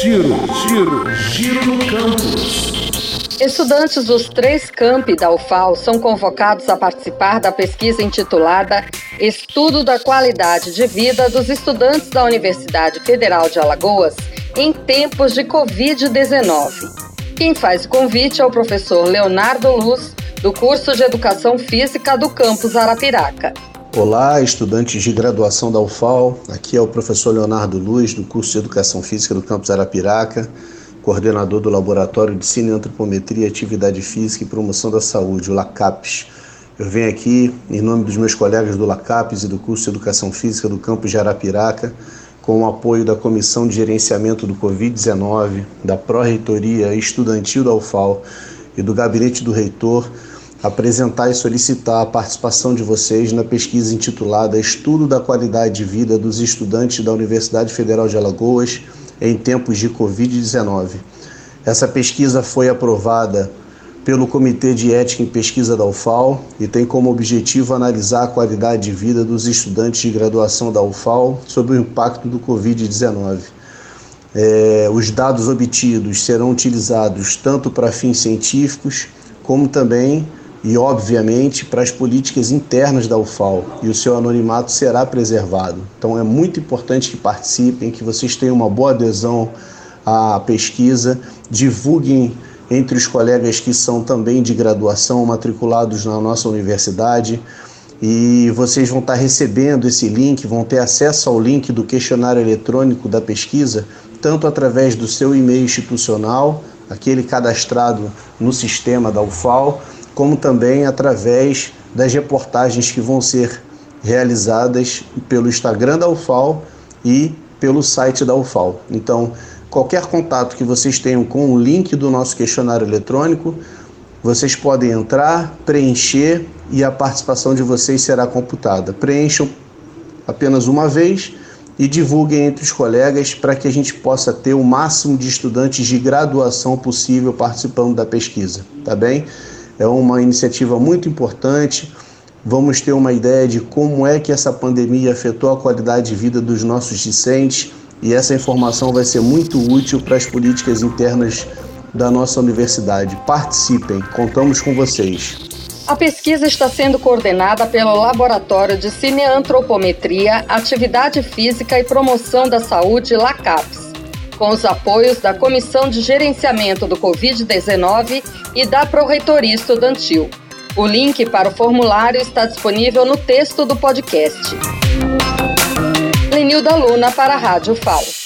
Giro, giro, giro no campus. Estudantes dos três campi da UFAL são convocados a participar da pesquisa intitulada Estudo da Qualidade de Vida dos Estudantes da Universidade Federal de Alagoas em Tempos de Covid-19. Quem faz o convite é o professor Leonardo Luz, do curso de Educação Física do campus Arapiraca. Olá, estudantes de graduação da UFAL. Aqui é o professor Leonardo Luz, do curso de Educação Física do campus Arapiraca, coordenador do Laboratório de Cineantropometria, Atividade Física e Promoção da Saúde, o LACAPS. Eu venho aqui, em nome dos meus colegas do LACAPS e do curso de Educação Física do campus de Arapiraca, com o apoio da Comissão de Gerenciamento do Covid-19, da Pró-Reitoria Estudantil da UFAL e do Gabinete do Reitor, apresentar e solicitar a participação de vocês na pesquisa intitulada Estudo da Qualidade de Vida dos Estudantes da Universidade Federal de Alagoas em Tempos de Covid-19. Essa pesquisa foi aprovada pelo Comitê de Ética em Pesquisa da UFAL e tem como objetivo analisar a qualidade de vida dos estudantes de graduação da UFAL sobre o impacto do Covid-19. É, os dados obtidos serão utilizados tanto para fins científicos como também e, obviamente, para as políticas internas da UFAL e o seu anonimato será preservado. Então, é muito importante que participem, que vocês tenham uma boa adesão à pesquisa, divulguem entre os colegas que são também de graduação matriculados na nossa universidade. E vocês vão estar recebendo esse link, vão ter acesso ao link do questionário eletrônico da pesquisa, tanto através do seu e-mail institucional, aquele cadastrado no sistema da UFAL, como também através das reportagens que vão ser realizadas pelo Instagram da UFAL e pelo site da UFAL. Então, qualquer contato que vocês tenham com o link do nosso questionário eletrônico, vocês podem entrar, preencher e a participação de vocês será computada. Preencham apenas uma vez e divulguem entre os colegas para que a gente possa ter o máximo de estudantes de graduação possível participando da pesquisa, tá bem? É uma iniciativa muito importante. Vamos ter uma ideia de como é que essa pandemia afetou a qualidade de vida dos nossos discentes e essa informação vai ser muito útil para as políticas internas da nossa universidade. Participem, contamos com vocês. A pesquisa está sendo coordenada pelo Laboratório de Cineantropometria, Atividade Física e Promoção da Saúde, LACAPS com os apoios da Comissão de Gerenciamento do Covid-19 e da Proreitoria Estudantil. O link para o formulário está disponível no texto do podcast. Lenilda Luna para a Rádio FAO.